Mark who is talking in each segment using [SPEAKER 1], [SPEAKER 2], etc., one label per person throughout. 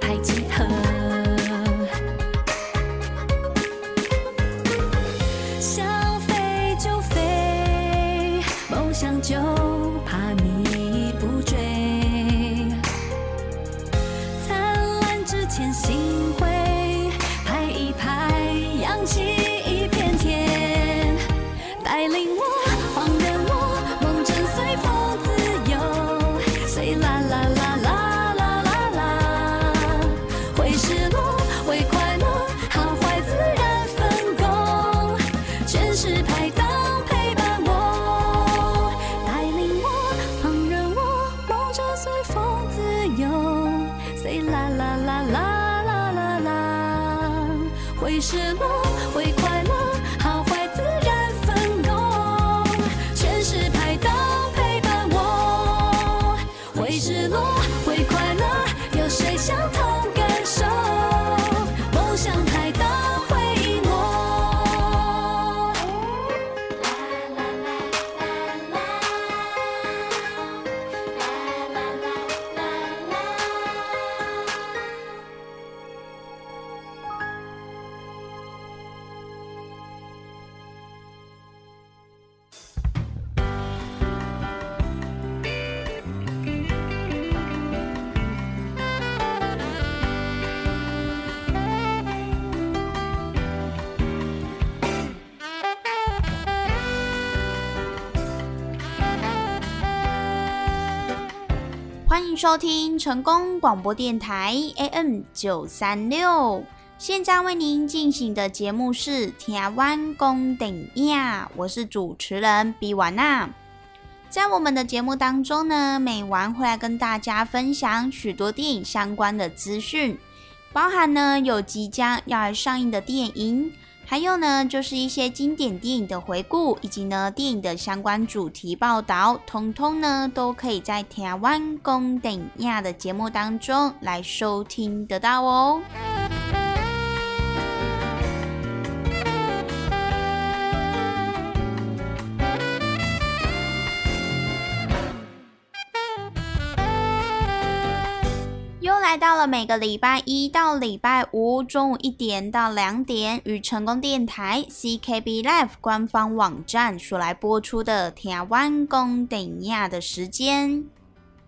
[SPEAKER 1] 拍
[SPEAKER 2] 欢迎收听成功广播电台 AM 九三六。现在为您进行的节目是《台湾公顶亚》，我是主持人比瓦娜。在我们的节目当中呢，每晚会来跟大家分享许多电影相关的资讯，包含呢有即将要来上映的电影，还有呢就是一些经典电影的回顾，以及呢电影的相关主题报道，通通呢都可以在台湾公顶亚的节目当中来收听得到哦。来到了每个礼拜一到礼拜五中午一点到两点，与成功电台 CKB Live 官方网站所来播出的台湾公顶亚的时间。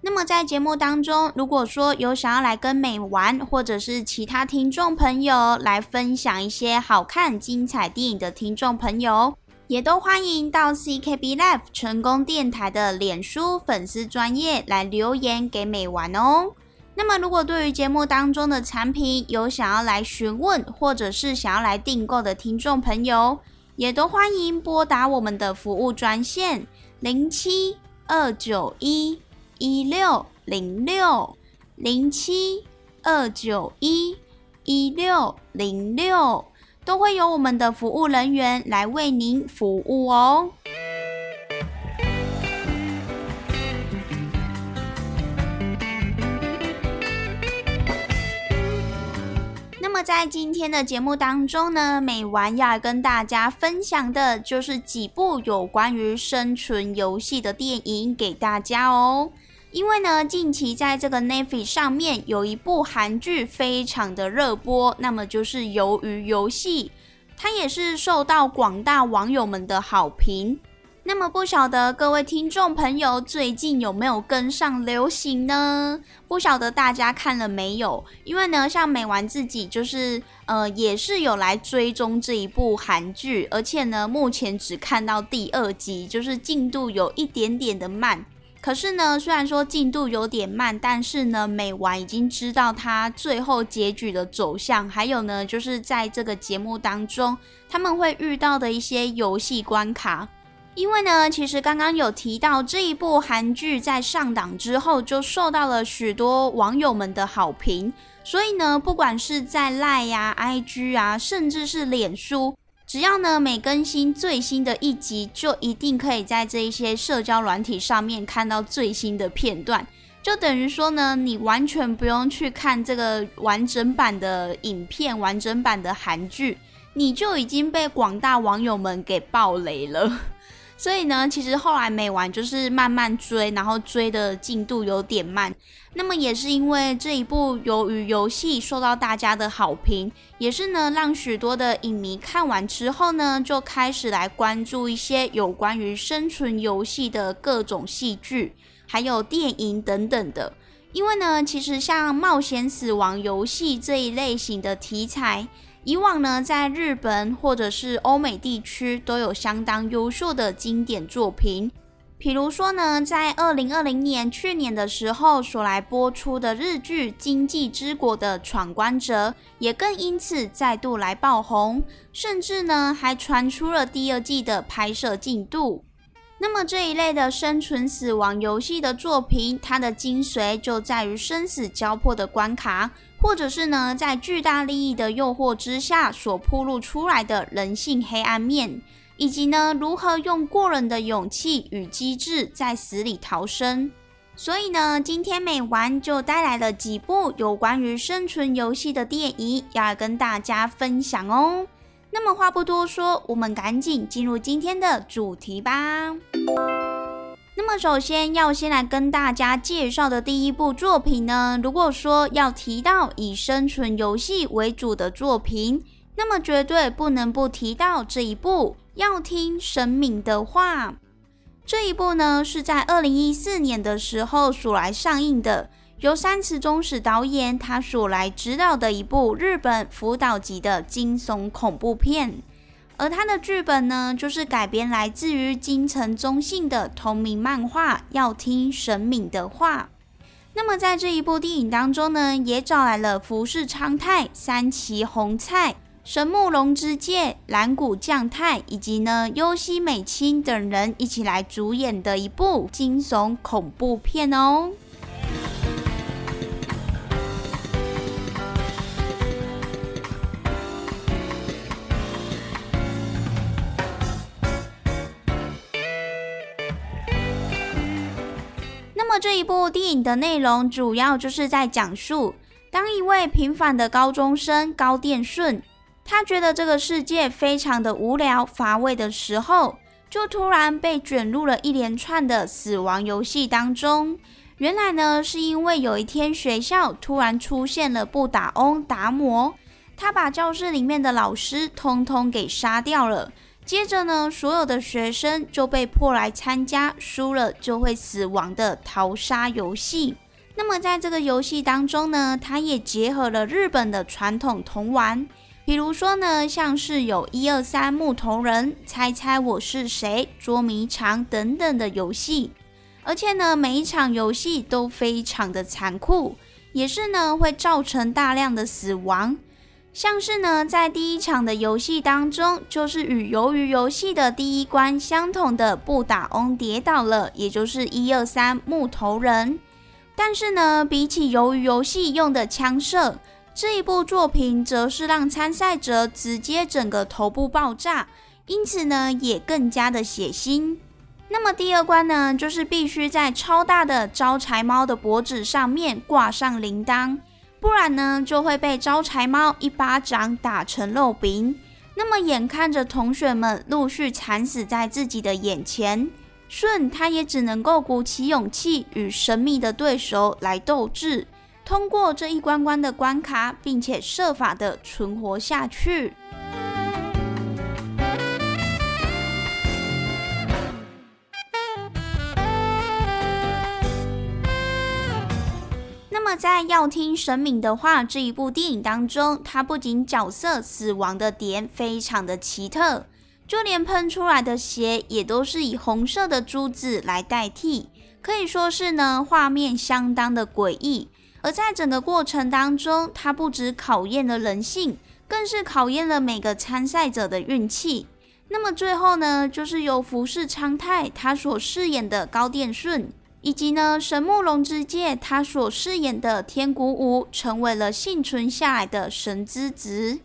[SPEAKER 2] 那么在节目当中，如果说有想要来跟美玩或者是其他听众朋友来分享一些好看精彩电影的听众朋友，也都欢迎到 CKB Live 成功电台的脸书粉丝专业来留言给美玩哦。那么，如果对于节目当中的产品有想要来询问，或者是想要来订购的听众朋友，也都欢迎拨打我们的服务专线零七二九一一六零六零七二九一一六零六，都会有我们的服务人员来为您服务哦。在今天的节目当中呢，美玩要跟大家分享的就是几部有关于生存游戏的电影给大家哦。因为呢，近期在这个 Netflix 上面有一部韩剧非常的热播，那么就是《鱿鱼游戏》，它也是受到广大网友们的好评。那么不晓得各位听众朋友最近有没有跟上流行呢？不晓得大家看了没有？因为呢，像美完自己就是呃，也是有来追踪这一部韩剧，而且呢，目前只看到第二集，就是进度有一点点的慢。可是呢，虽然说进度有点慢，但是呢，美完已经知道它最后结局的走向，还有呢，就是在这个节目当中他们会遇到的一些游戏关卡。因为呢，其实刚刚有提到这一部韩剧在上档之后就受到了许多网友们的好评，所以呢，不管是在赖呀、IG 啊，甚至是脸书，只要呢每更新最新的一集，就一定可以在这一些社交软体上面看到最新的片段，就等于说呢，你完全不用去看这个完整版的影片、完整版的韩剧，你就已经被广大网友们给爆雷了。所以呢，其实后来没完，就是慢慢追，然后追的进度有点慢。那么也是因为这一部由于游戏受到大家的好评，也是呢让许多的影迷看完之后呢，就开始来关注一些有关于生存游戏的各种戏剧，还有电影等等的。因为呢，其实像冒险死亡游戏这一类型的题材。以往呢，在日本或者是欧美地区都有相当优秀的经典作品。比如说呢，在二零二零年去年的时候所来播出的日剧《经济之国的闯关者》，也更因此再度来爆红，甚至呢还传出了第二季的拍摄进度。那么这一类的生存死亡游戏的作品，它的精髓就在于生死交迫的关卡，或者是呢，在巨大利益的诱惑之下所铺露出来的人性黑暗面，以及呢，如何用过人的勇气与机智在死里逃生。所以呢，今天美玩就带来了几部有关于生存游戏的电影，要来跟大家分享哦。那么话不多说，我们赶紧进入今天的主题吧。那么首先要先来跟大家介绍的第一部作品呢，如果说要提到以生存游戏为主的作品，那么绝对不能不提到这一部《要听神明的话》。这一部呢是在二零一四年的时候所来上映的。由三池忠史导演他所来指导的一部日本辅导级的惊悚恐怖片，而他的剧本呢，就是改编来自于金城中信的同名漫画《要听神明的话》。那么在这一部电影当中呢，也找来了福士昌太、三崎红菜、神木隆之介、蓝谷将太以及呢优希美清等人一起来主演的一部惊悚恐怖片哦。部电影的内容主要就是在讲述，当一位平凡的高中生高电顺，他觉得这个世界非常的无聊乏味的时候，就突然被卷入了一连串的死亡游戏当中。原来呢，是因为有一天学校突然出现了不打翁达摩，他把教室里面的老师通通给杀掉了。接着呢，所有的学生就被迫来参加输了就会死亡的淘沙游戏。那么在这个游戏当中呢，它也结合了日本的传统童玩，比如说呢，像是有一二三木头人、猜猜我是谁、捉迷藏等等的游戏。而且呢，每一场游戏都非常的残酷，也是呢会造成大量的死亡。像是呢，在第一场的游戏当中，就是与鱿鱼游戏的第一关相同的不打翁跌倒了，也就是一二三木头人。但是呢，比起鱿鱼游戏用的枪射，这一部作品则是让参赛者直接整个头部爆炸，因此呢，也更加的血腥。那么第二关呢，就是必须在超大的招财猫的脖子上面挂上铃铛。不然呢就会被招财猫一巴掌打成肉饼。那么眼看着同学们陆续惨死在自己的眼前，舜他也只能够鼓起勇气与神秘的对手来斗智，通过这一关关的关卡，并且设法的存活下去。在要听神明的话这一部电影当中，它不仅角色死亡的点非常的奇特，就连喷出来的血也都是以红色的珠子来代替，可以说是呢画面相当的诡异。而在整个过程当中，它不止考验了人性，更是考验了每个参赛者的运气。那么最后呢，就是由服饰昌泰他所饰演的高殿顺。以及呢，神木龙之介他所饰演的天鼓舞成为了幸存下来的神之子。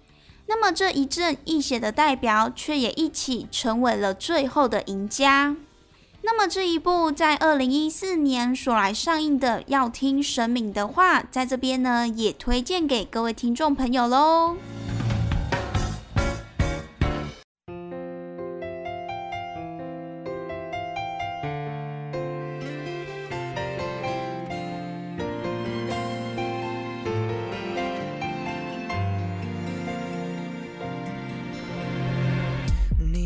[SPEAKER 2] 那么这一阵一血的代表，却也一起成为了最后的赢家。那么这一部在二零一四年所来上映的《要听神明的话》，在这边呢，也推荐给各位听众朋友喽。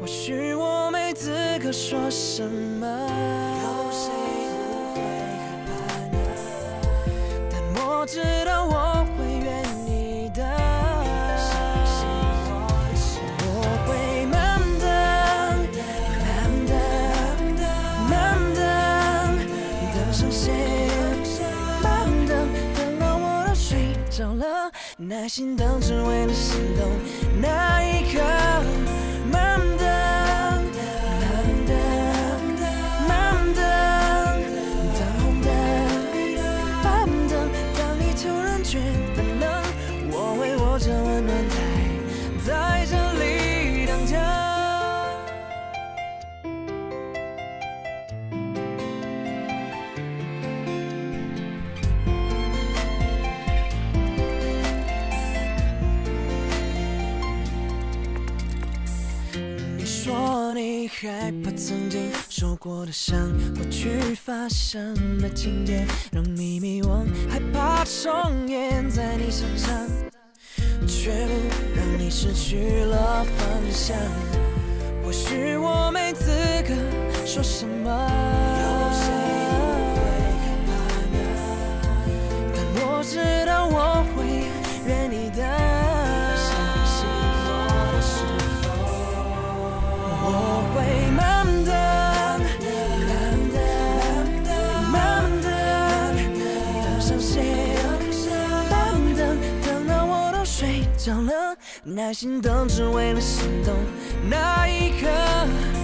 [SPEAKER 3] 或许我没资格说什么，有谁不会害怕呢？但我知道我会愿意的。我会慢等，慢等，慢等，等上线，慢等，等到我都睡着了，耐心等，只为了心动那一刻。害怕曾经受过的伤，过去发生的情节让你迷惘，害怕重演在你身上，却不让你失去了方向。或许我没资格说什么，有谁会害怕呢？但我知道耐心等，只为了心动那一刻。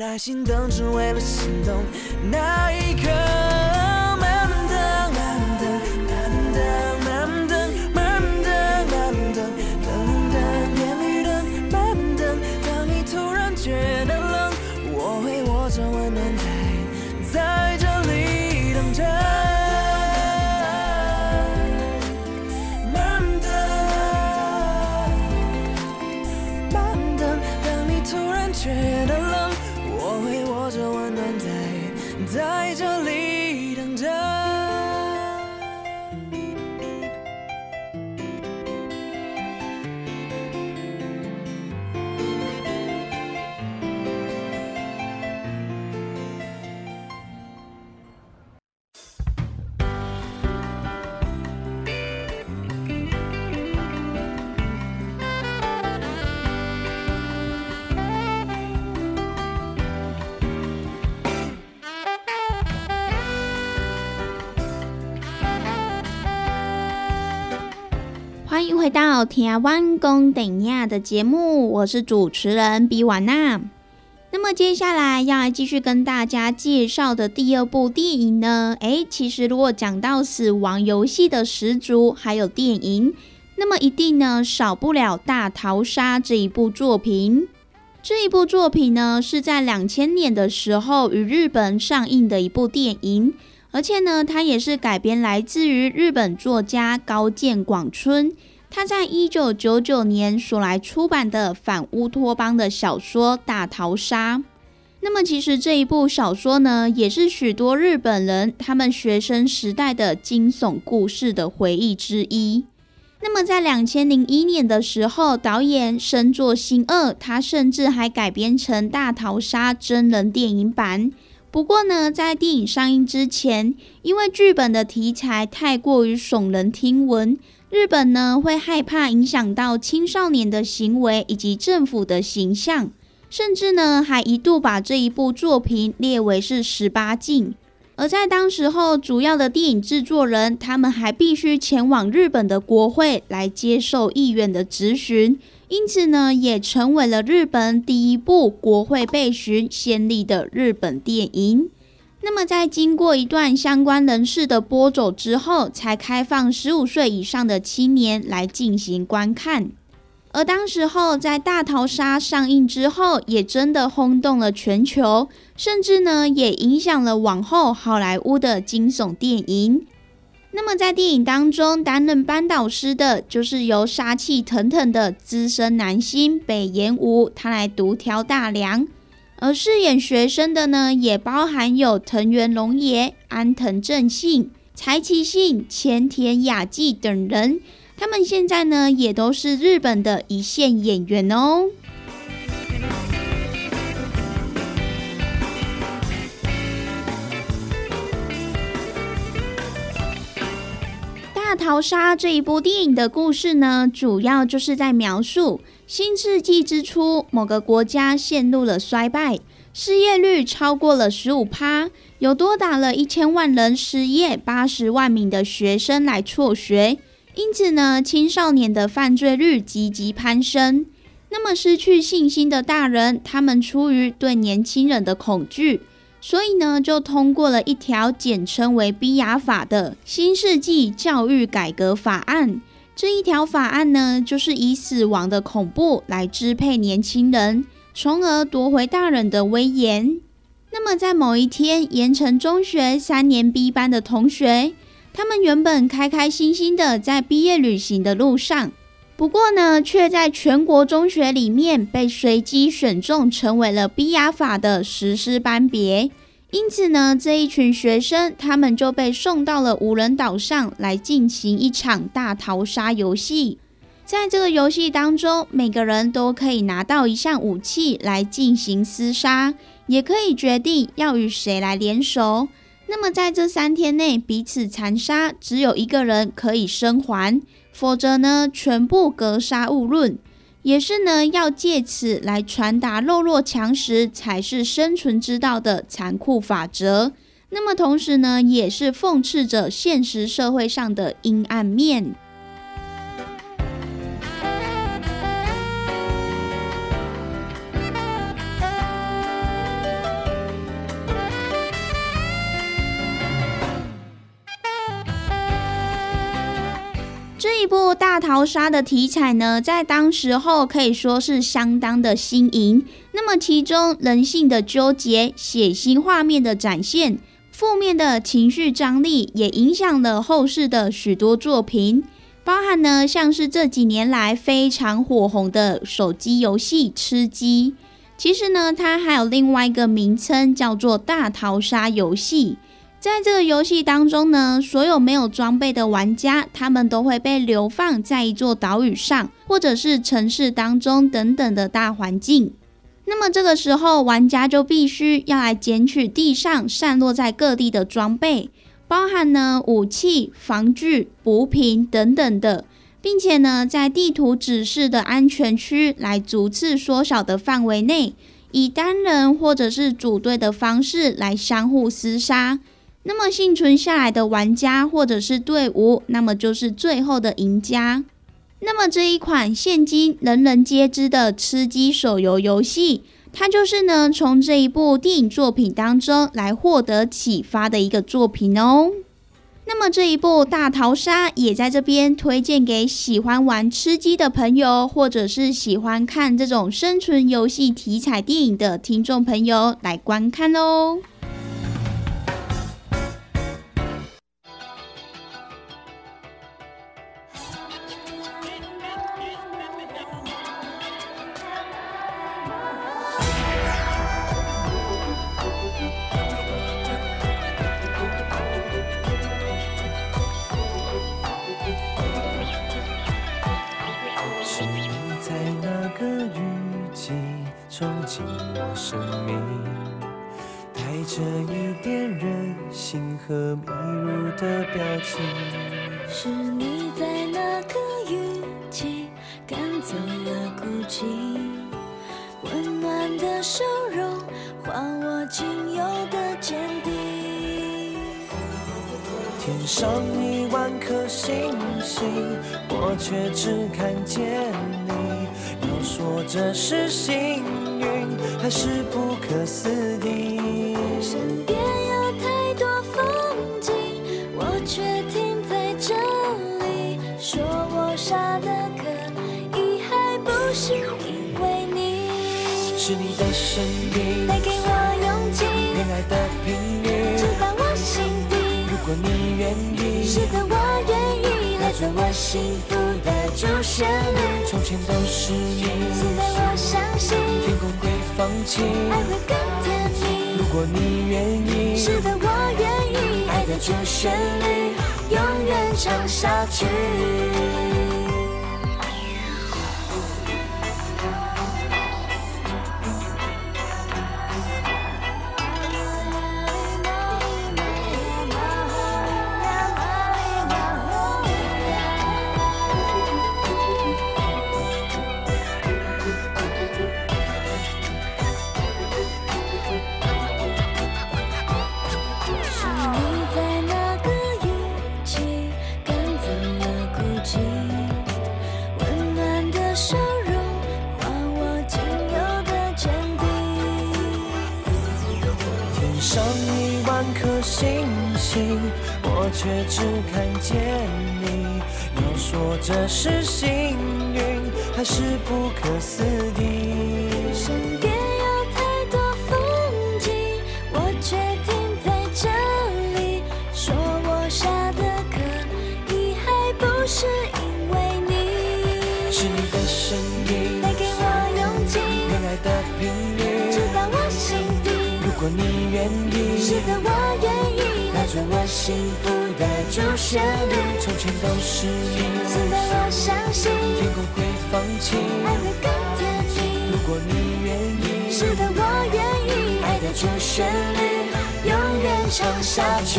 [SPEAKER 3] 耐心等，只为了心动那一刻。欢迎
[SPEAKER 2] 回到台湾公等亚的节目，我是主持人比瓦娜。那么接下来要来继续跟大家介绍的第二部电影呢？诶，其实如果讲到死亡游戏的始祖，还有电影，那么一定呢少不了《大逃杀》这一部作品。这一部作品呢是在两千年的时候与日本上映的一部电影，而且呢它也是改编来自于日本作家高见广春。他在一九九九年所来出版的反乌托邦的小说《大逃杀》，那么其实这一部小说呢，也是许多日本人他们学生时代的惊悚故事的回忆之一。那么在两千零一年的时候，导演深作新二，他甚至还改编成《大逃杀》真人电影版。不过呢，在电影上映之前，因为剧本的题材太过于耸人听闻。日本呢会害怕影响到青少年的行为以及政府的形象，甚至呢还一度把这一部作品列为是十八禁。而在当时候，主要的电影制作人他们还必须前往日本的国会来接受议员的质询，因此呢也成为了日本第一部国会被询先例的日本电影。那么，在经过一段相关人士的播走之后，才开放十五岁以上的青年来进行观看。而当时候在《大逃杀》上映之后，也真的轰动了全球，甚至呢，也影响了往后好莱坞的惊悚电影。那么，在电影当中担任班导师的，就是由杀气腾腾的资深男星北野武，他来独挑大梁。而饰演学生的呢，也包含有藤原龙也、安藤正信、柴崎幸、前田雅纪等人，他们现在呢，也都是日本的一线演员哦。大逃杀这一部电影的故事呢，主要就是在描述。新世纪之初，某个国家陷入了衰败，失业率超过了十五趴，有多达了一千万人失业，八十万名的学生来辍学，因此呢，青少年的犯罪率急急攀升。那么，失去信心的大人，他们出于对年轻人的恐惧，所以呢，就通过了一条简称为“逼雅法”的新世纪教育改革法案。这一条法案呢，就是以死亡的恐怖来支配年轻人，从而夺回大人的威严。那么，在某一天，盐城中学三年 B 班的同学，他们原本开开心心的在毕业旅行的路上，不过呢，却在全国中学里面被随机选中，成为了 B 雅法的实施班别。因此呢，这一群学生他们就被送到了无人岛上来进行一场大逃杀游戏。在这个游戏当中，每个人都可以拿到一项武器来进行厮杀，也可以决定要与谁来联手。那么在这三天内彼此残杀，只有一个人可以生还，否则呢，全部格杀勿论。也是呢，要借此来传达弱肉强食才是生存之道的残酷法则。那么同时呢，也是讽刺着现实社会上的阴暗面。部大逃杀的题材呢，在当时候可以说是相当的新颖。那么其中人性的纠结、血腥画面的展现、负面的情绪张力，也影响了后世的许多作品，包含呢像是这几年来非常火红的手机游戏《吃鸡》。其实呢，它还有另外一个名称，叫做大逃杀游戏。在这个游戏当中呢，所有没有装备的玩家，他们都会被流放在一座岛屿上，或者是城市当中等等的大环境。那么这个时候，玩家就必须要来捡取地上散落在各地的装备，包含呢武器、防具、补品等等的，并且呢，在地图指示的安全区来逐次缩小的范围内，以单人或者是组队的方式来相互厮杀。那么幸存下来的玩家或者是队伍，那么就是最后的赢家。那么这一款现今人人皆知的吃鸡手游游戏，它就是呢从这一部电影作品当中来获得启发的一个作品哦。那么这一部《大逃杀》也在这边推荐给喜欢玩吃鸡的朋友，或者是喜欢看这种生存游戏题材电影的听众朋友来观看哦。
[SPEAKER 1] 主旋律永远唱下去。下去。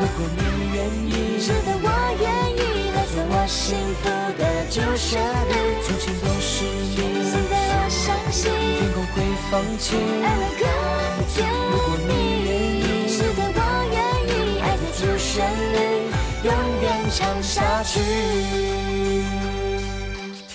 [SPEAKER 3] 如果你愿意，
[SPEAKER 1] 是的，我愿意，来自我幸福的主旋律。
[SPEAKER 3] 从前都是你，
[SPEAKER 1] 现在我相信，
[SPEAKER 3] 天空会放晴。
[SPEAKER 1] 爱会更甜蜜。是的，我愿意，爱的主旋律永远唱下去。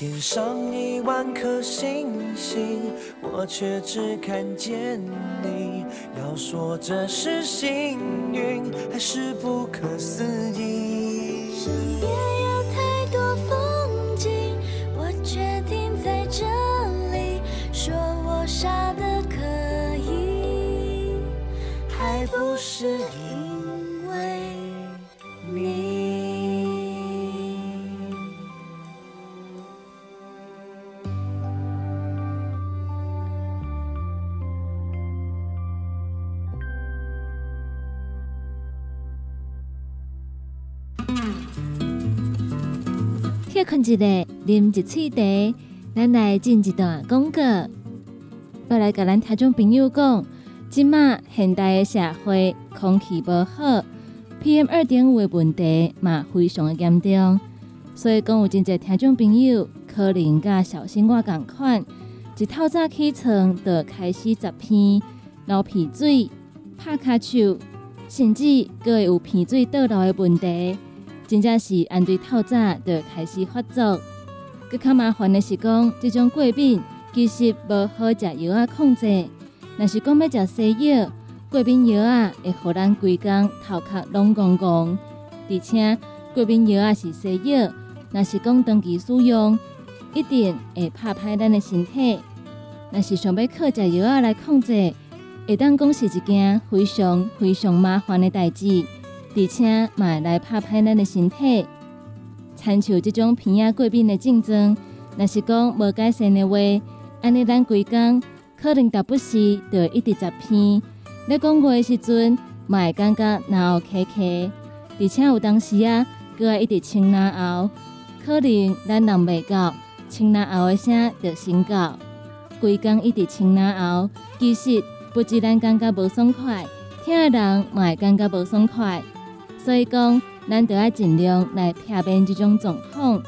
[SPEAKER 3] 天上一万颗星星，我却只看见你。要说这是幸运，还是不可思议？
[SPEAKER 1] 身边有太多风景，我却停在这里。说我傻得可以，还不是因
[SPEAKER 4] 一下，啉一喙茶，咱来进一段广告。要来甲咱听众朋友讲，即马现代的社会空气无好，PM 二点五的问题嘛非常的严重，所以讲有真侪听众朋友可能甲小新我共款，一透早起床就开始十片流鼻水、拍骹手、甚至佫会有鼻水倒流的问题，真正是按对透早就开始发作。佫较麻烦的是讲，即种过敏其实无好食药啊控制。若是讲要食西药，过敏药啊会互咱规工头壳拢戆戆，而且过敏药啊是西药，若是讲长期使用，一定会拍歹咱的身体。若是想要靠食药啊来控制，会当讲是一件非常非常麻烦的代志，而且嘛会来拍歹咱的身体。参像即种鼻仔过敏的症状，若是讲无改善的话，安尼咱规工可能达不时就一直食鼻。咧讲话的时阵，嘛会感觉脑壳壳，而且有当时啊，佮爱一直清脑喉，可能咱人袂到清脑喉的声就先到。规工一直清脑喉，其实不止咱感觉无爽快，听的人嘛会感觉无爽快。所以讲，咱得要尽量来避免这种状况。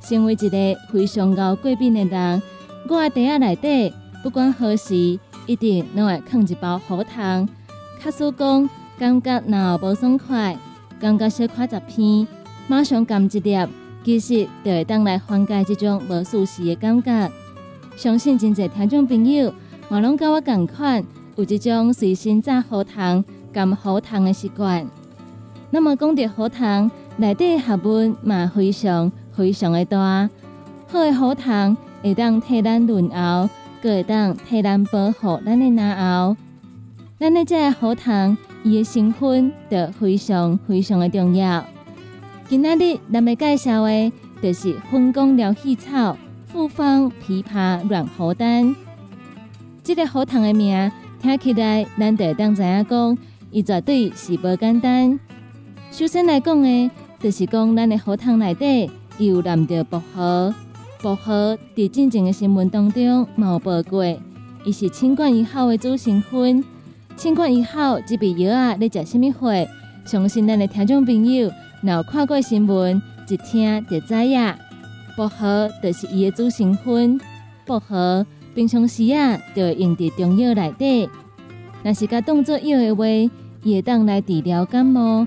[SPEAKER 4] 身为一个非常高过敏的人，我的袋仔内底不管何时，一定拢会放一包喉糖。假使讲感觉脑无爽快，感觉小可十片，马上含一粒，其实就会当来缓解这种无舒适的感觉。相信真侪听众朋友我拢甲我共款，有即种随身炸喉糖、含喉糖的习惯。那么讲到喉糖，内底学问嘛非常非常的大。好的喉糖会当替咱润喉，佮会当替咱保护咱的牙喉。咱的这喉糖，伊的成分就非常非常的重要。今仔日咱要介绍的，就是分工疗气草。复方枇杷软喉丹，这个喉糖的名听起来，咱就当知影讲，伊绝对是无简单。首先来讲的，就是讲咱的荷塘内底有含着薄荷。薄荷伫进前的新闻当中有报过，伊是清冠一号的主成分。清冠一号这味药啊，咧食什么货？相信咱的听众朋友，若有看过新闻，一听就知影。薄荷就是伊的主成分。薄荷平常时啊，就会用伫中药内底。若是甲当作药的话，伊会当来治疗感冒，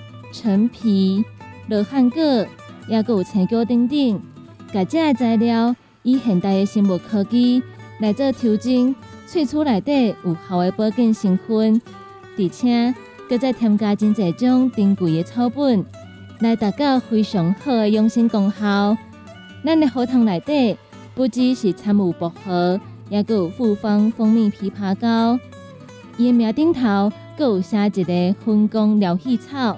[SPEAKER 4] 陈皮、罗汉果，也有青椒等等。甲这材料以现代的生物科技来做调整，萃取内底有效的保健成分，而且搁再添加真侪种珍贵的草本，来达到非常好的养生功效。咱的荷塘内底不只是掺有薄荷，也有复方蜂蜜枇杷膏。伊的名顶头有写一个分工疗气草，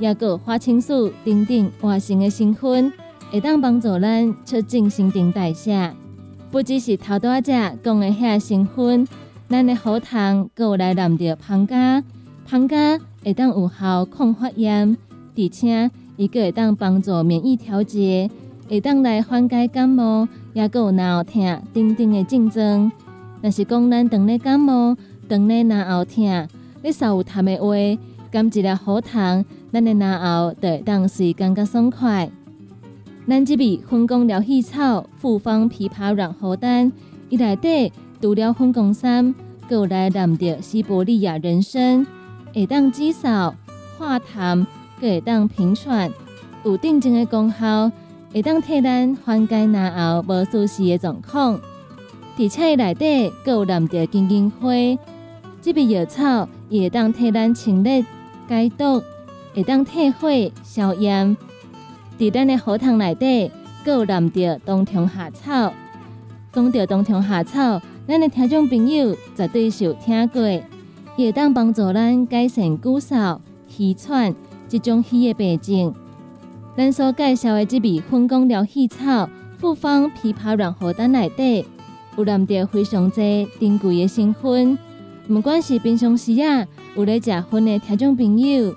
[SPEAKER 4] 也有花青素等等活性的成分，会当帮助咱促进新陈代谢。不只是头多只讲的遐成分，咱的喉糖有来含着胖加，胖加会当有效抗发炎，而且伊个会当帮助免疫调节，会当来缓解感冒。也有脑疼等等的症状。若是讲咱当咧感冒、当咧脑后疼，你稍有痰的话，甘一粒喉糖，咱的脑后就会当时感觉爽快。咱这味分工疗气草复方枇杷软喉丹，伊内底除了分工三，有来含着西伯利亚人参，会当止嗽、化痰，会当平喘，有定静的功效。会当替咱缓解牙后无舒适的状况，而且内底有含着金银花，这味药草也会当替咱清热解毒，会当退火消炎。伫咱的荷塘内底，阁有南着冬虫夏草。讲到冬虫夏草，咱的听众朋友绝对是有听过，伊会当帮助咱改善骨嗽、气喘这种虚的病症。咱所介绍的这味分工疗气草复方枇杷软喉丹内底，有含着非常多珍贵的成分。不管是平常时啊，有咧食薰的听众朋友，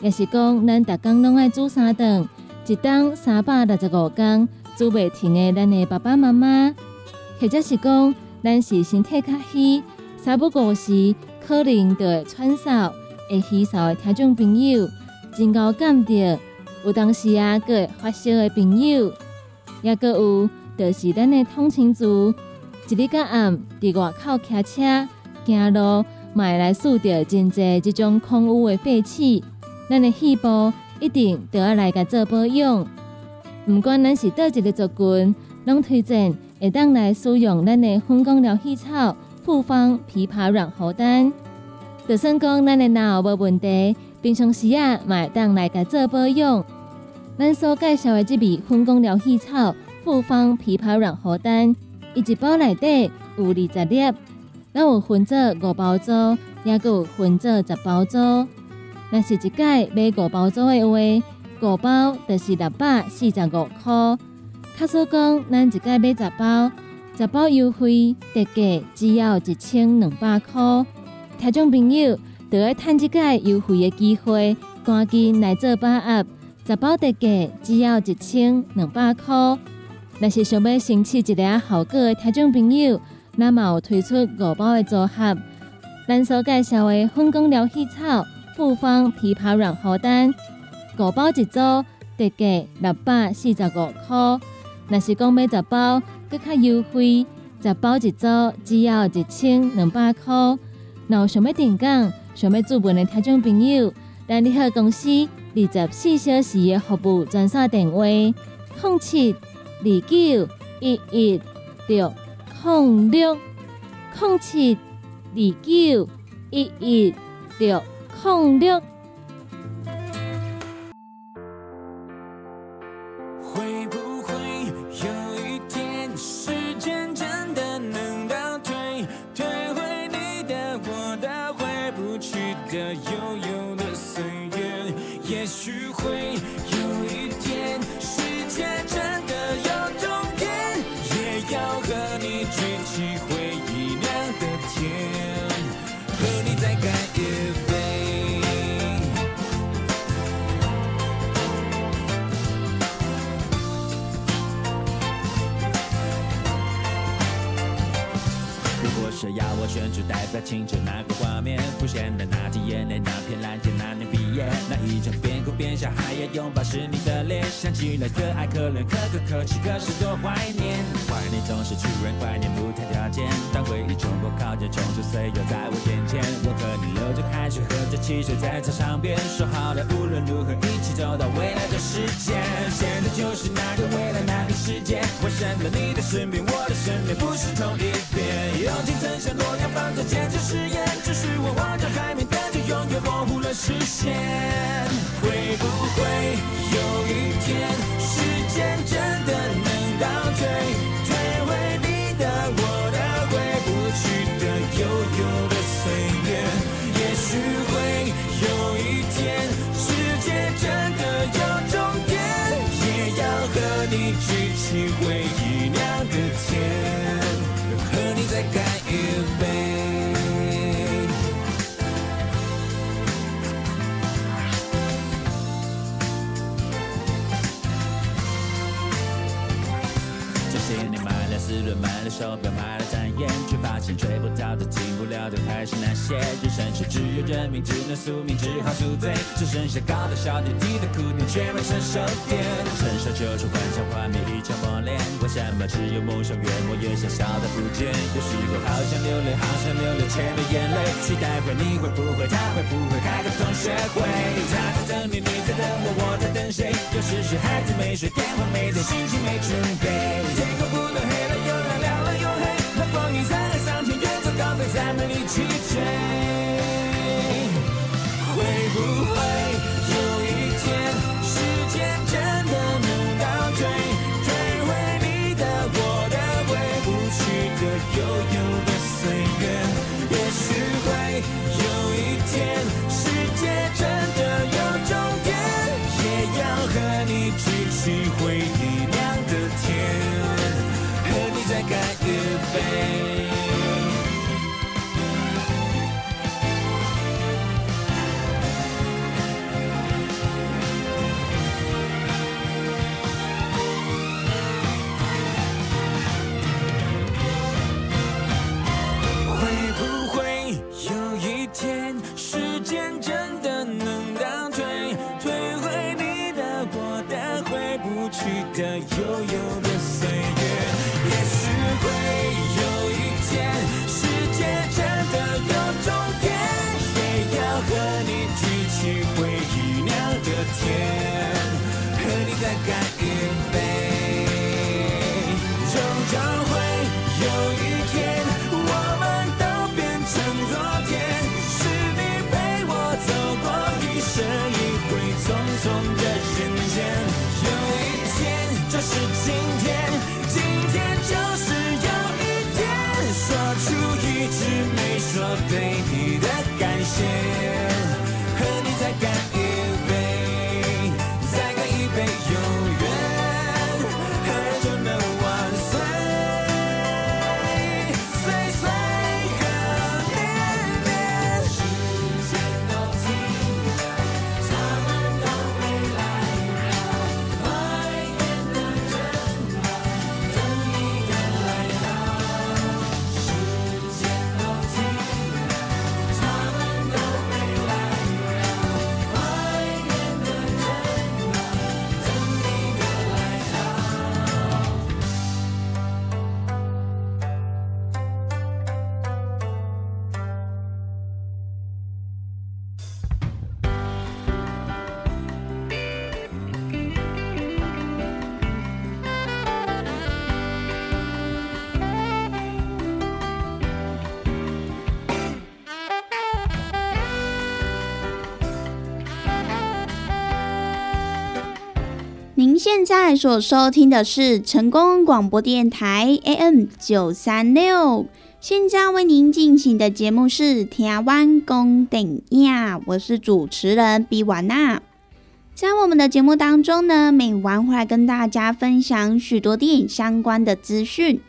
[SPEAKER 4] 也是讲咱逐工拢爱煮三顿。一档三百六十五天煮袂停的，咱的爸爸妈妈，或者是讲咱是身体较虚、三不五时可能就会喘嗽、会虚嗽的听众朋友，真够感着。有当时啊，个会发烧的朋友，也个有就是咱的通勤族，一日到暗伫外口骑车、行路，买来数着真济即种空污的废气，咱的细胞。一定都要来个做保养，不管咱是倒一个族群，拢推荐会当来使用咱的分工疗气草复方枇杷软喉丹。就算讲咱的脑无问题，平常时啊，嘛会当来个做保养。咱所介绍的这味分工疗气草复方枇杷软喉丹，一包内底有二十粒，咱有分做五包装，也有分做十包装。若是一届买五包组的话，五包就是六百四十五块。卡说讲，咱一届买十包，十包优惠特价只要一千两百块。听众朋友，就要趁这届优惠的机会，赶紧来做把握。十包特价只要一千两百块。若是想要申请一个效果的听众朋友，那嘛有推出五包的组合，咱所介绍的分工疗气草。复方枇杷软荷丹，五包一组，特价六百四十五块。若是讲买十包，更较优惠，十包一组只要一千两百块。若有想要订购、想要注文的听众朋友，咱联合公司二十四小时的服务专线电话：零七二九一一六空六空七二九一一六。空六。
[SPEAKER 5] 还是那些。人生是只有认命，只能宿命，只好宿醉。只剩下高的、小的、低的苦点，却没成熟点。成熟就是幻想幻灭，一场磨练。为什么只有梦想越磨越小，笑的不见？有时候好想流泪，好想流泪，却没眼泪。期待会，你会不会？他会不会开个同学会？他在等你，你在等我，我在等谁？有时是孩子没睡，电话没接，心情没准备。天空不能黑了力
[SPEAKER 2] 现在所收听的是成功广播电台 AM 九三六，现在为您进行的节目是《台湾公顶呀》，我是主持人比瓦娜。在我们的节目当中呢，每晚会来跟大家分享许多电影相关的资讯，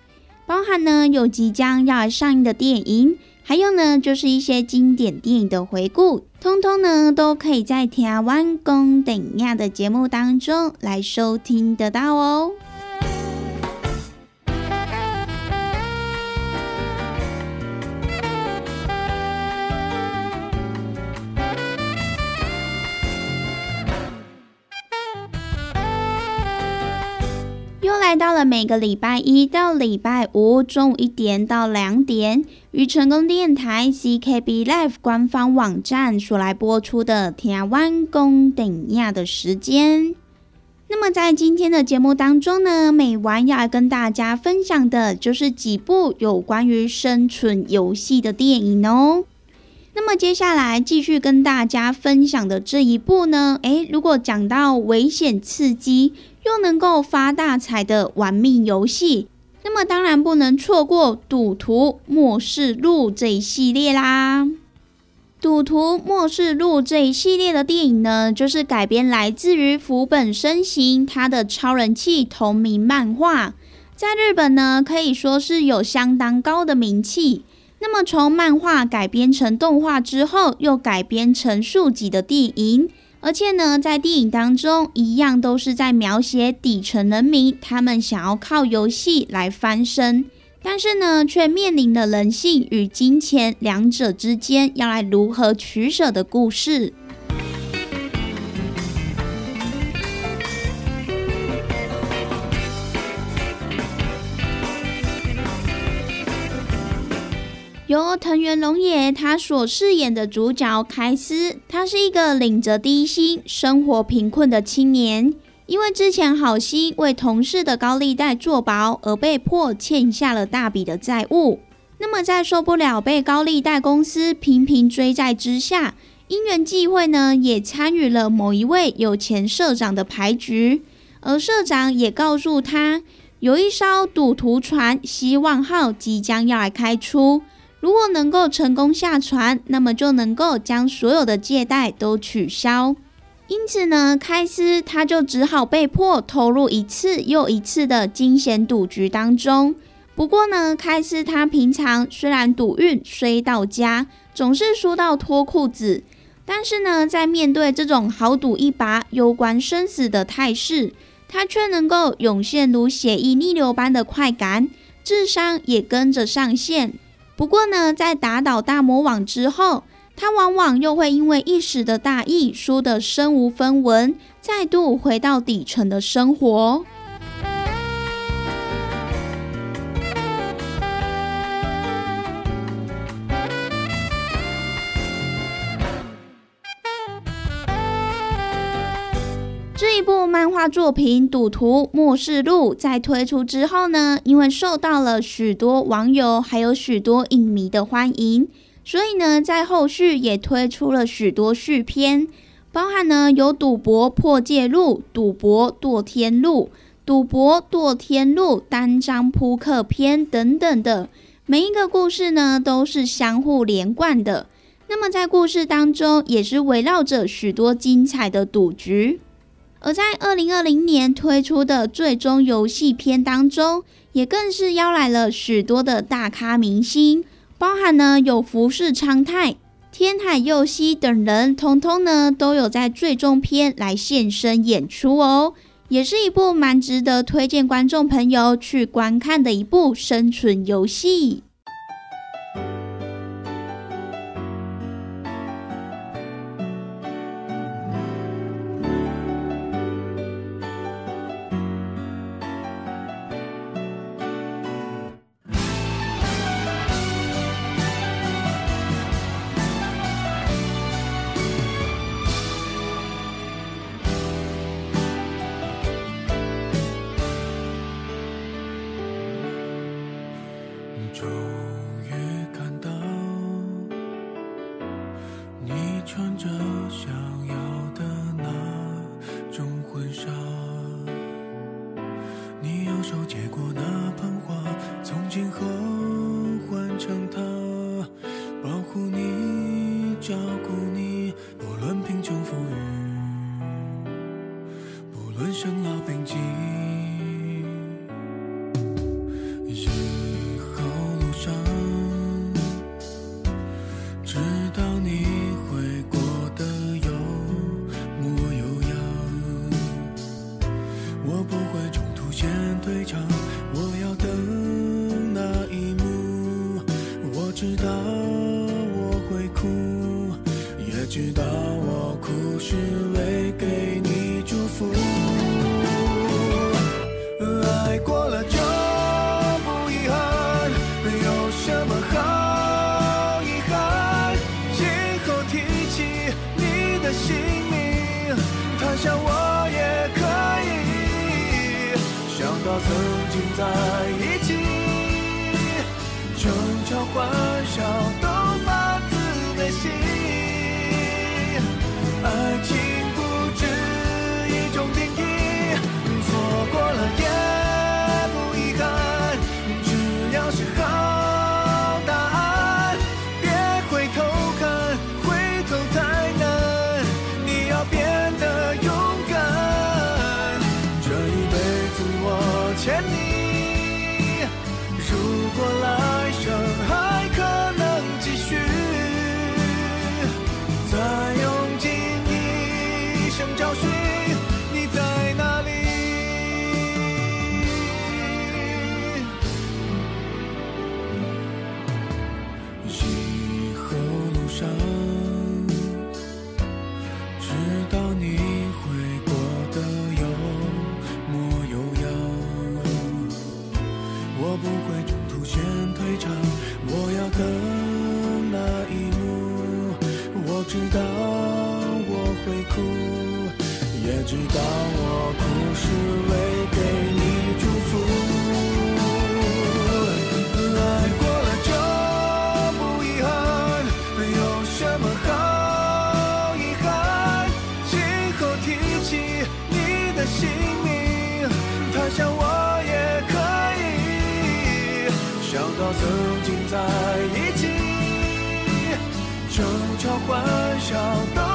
[SPEAKER 2] 包含呢有即将要来上映的电影，还有呢就是一些经典电影的回顾，通通呢都可以在台湾公等亚的节目当中来收听得到哦。到了每个礼拜一到礼拜五中午一点到两点，与成功电台 CKB Live 官方网站所来播出的台湾公等亚的时间。那么在今天的节目当中呢，每晚要来跟大家分享的就是几部有关于生存游戏的电影哦。那么接下来继续跟大家分享的这一部呢，诶，如果讲到危险刺激又能够发大财的玩命游戏，那么当然不能错过《赌徒末世录》这一系列啦。《赌徒末世录》这一系列的电影呢，就是改编来自于福本身行他的超人气同名漫画，在日本呢可以说是有相当高的名气。那么从漫画改编成动画之后，又改编成数集的电影，而且呢，在电影当中一样都是在描写底层人民他们想要靠游戏来翻身，但是呢，却面临了人性与金钱两者之间要来如何取舍的故事。由藤原龙也他所饰演的主角凯斯，他是一个领着低薪、生活贫困的青年，因为之前好心为同事的高利贷做保，而被迫欠下了大笔的债务。那么在受不了被高利贷公司频频追债之下，因缘际会呢，也参与了某一位有钱社长的牌局，而社长也告诉他，有一艘赌徒船“希望号”即将要来开出。如果能够成功下船，那么就能够将所有的借贷都取消。因此呢，开斯他就只好被迫投入一次又一次的惊险赌局当中。不过呢，开斯他平常虽然赌运虽到家，总是输到脱裤子，但是呢，在面对这种豪赌一把、攸关生死的态势，他却能够涌现如血液逆流般的快感，智商也跟着上线。不过呢，在打倒大魔王之后，他往往又会因为一时的大意，输得身无分文，再度回到底层的生活。
[SPEAKER 6] 漫画作品《赌徒末世录》在推出之后呢，因为受到了许多网友还有许多影迷的欢迎，所以呢，在后续也推出了许多续篇，包含呢有《赌博破戒录》《赌博堕天录》《赌博堕天录》单张扑克篇等等的，每一个故事呢都是相互连贯的。那么在故事当中，也是围绕着许多精彩的赌局。而在二零二零年推出的最终游戏片当中，也更是邀来了许多的大咖明星，包含呢有福士昌泰、天海佑希等人，通通呢都有在最终篇来现身演出哦，也是一部蛮值得推荐观众朋友去观看的一部生存游戏。
[SPEAKER 7] 先退场，我要等那一幕。我知道我会哭，也知道我哭是为争吵欢笑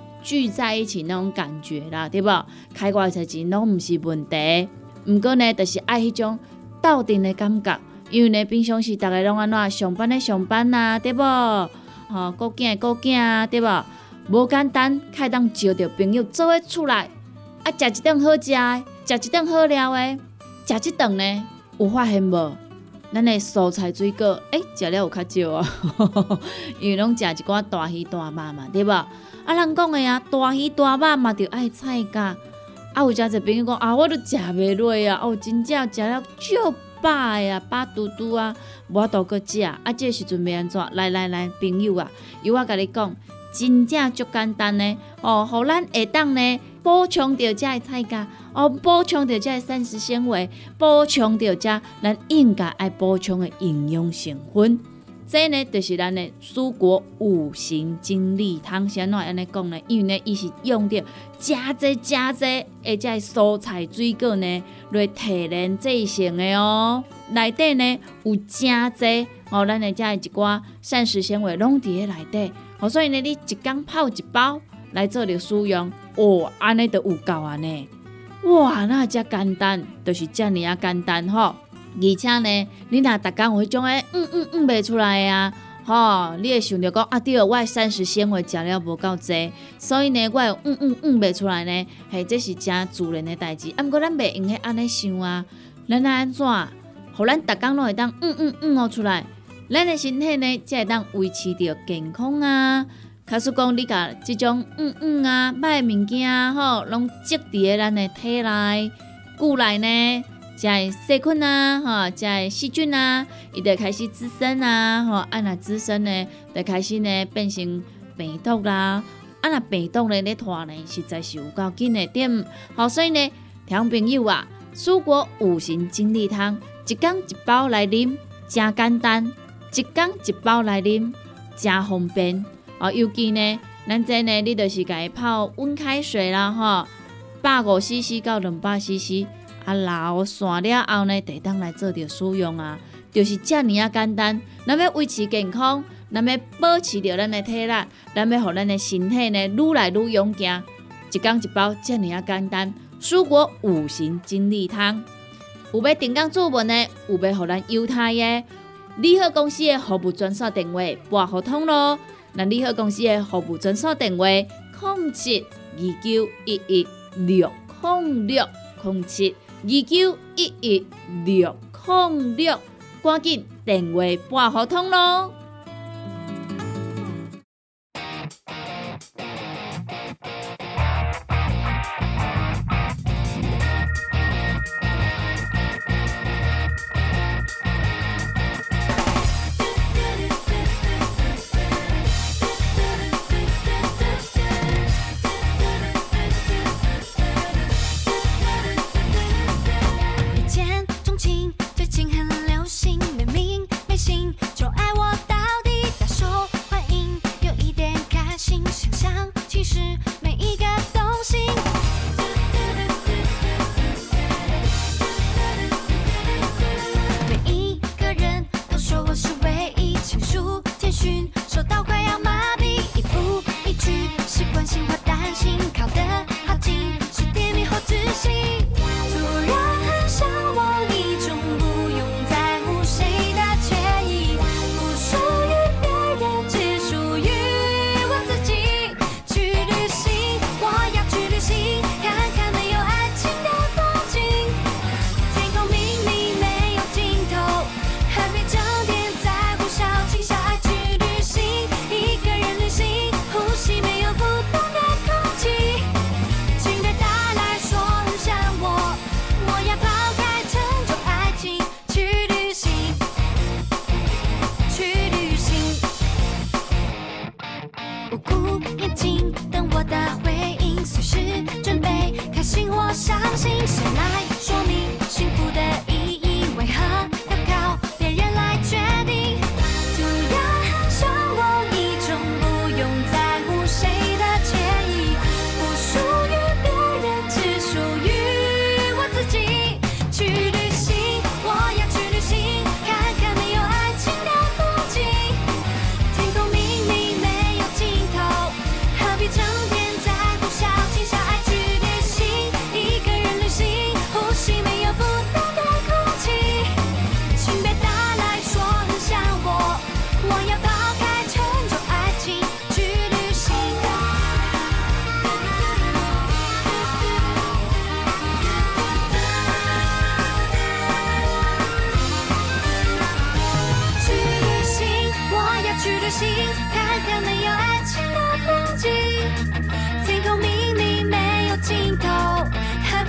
[SPEAKER 8] 聚在一起那种感觉啦，对不？开偌侪钱拢毋是问题，毋过呢，就是爱迄种斗阵的感觉。因为呢，平常时逐个拢安怎上班的上班啊，对不？吼，顾囝的顾囝啊，对不？无简单，开当招着朋友做伙出来，啊，食一顿好食的，食一顿好料的，食一顿呢，有发现无？咱的蔬菜水果，诶、食了有较少啊，因为拢食一寡大鱼大肉嘛，对无？啊，人讲的啊，大鱼大肉嘛，着爱菜价。啊，有诚侪朋友讲啊，我都食袂落啊，哦，真正食了足饱的啊，饱嘟嘟啊，无法度搁食。啊，这时阵要安怎？来来来，朋友啊，由我甲你讲，真正足简单呢。哦，互咱下当呢补充着遮的菜价，哦，补充着遮的膳食纤维，补充着遮咱应该爱补充的营养成分。这呢，就是咱的蔬果五行精力汤。先怎安尼讲呢？因为呢，伊是用着真济真济，而且蔬菜水果呢来提炼制成的哦。内底呢有真济哦，咱的遮的一寡膳食纤维拢伫咧内底。哦，所以呢，你一工泡一包来做着使用，哦，安尼就有够啊呢。哇，那遮简单，就是遮尔啊简单吼。而且呢，你若逐工有迄种诶，嗯嗯嗯袂出来啊，吼，你会想着讲啊，对，我诶膳食纤维食了无够济，所以呢，我会嗯嗯嗯袂出来呢，嘿，这是真自然诶代志。啊，毋过咱袂用许安尼想啊，咱安怎，互咱逐工拢会当嗯嗯嗯哦出来，咱诶身体呢才会当维持着健康啊。假使讲你甲即种嗯嗯啊歹物件，吼，拢积伫咱的体内、骨内呢。遮的细菌啊，吼，遮的细菌啊，伊就开始滋生啊，吼，啊若滋生呢，就开始呢变成病毒啦，啊若病毒呢咧拖呢，实在是有够紧的点，好，所以呢，听朋友啊，蔬果五行精力汤，一缸一包来啉，真简单，一缸一包来啉，真方便，哦，尤其呢，咱这呢，你就是家泡温开水啦，吼，百五 CC 到两百 CC。啊，老散了后呢，得当来做着使用啊，就是遮尔啊简单。咱要维持健康，咱要保持着咱的体力，咱要互咱的身体呢愈来愈勇健。一缸一包，遮尔啊简单。蔬果五行精力汤，有要订购注文的，有要互咱犹太的，利好公司的服务专线电话拨互通咯。那利好公司的服务专线电话：零七二九一一六零六零七。二九一一六零六，赶紧电话拨互通咯。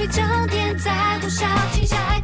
[SPEAKER 1] 一整天在呼啸，静下爱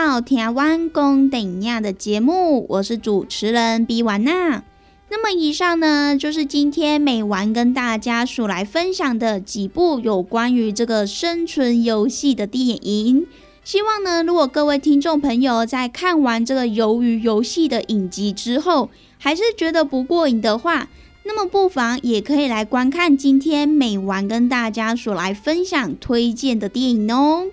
[SPEAKER 2] 到台湾公等亚的节目，我是主持人比婉娜。那么以上呢，就是今天美玩跟大家所来分享的几部有关于这个生存游戏的电影。希望呢，如果各位听众朋友在看完这个鱿鱼游戏的影集之后，还是觉得不过瘾的话，那么不妨也可以来观看今天美玩跟大家所来分享推荐的电影哦。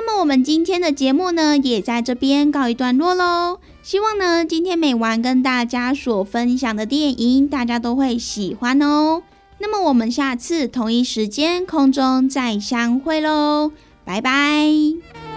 [SPEAKER 2] 那么我们今天的节目呢，也在这边告一段落喽。希望呢，今天美完跟大家所分享的电影，大家都会喜欢哦。那么我们下次同一时间空中再相会喽，拜拜。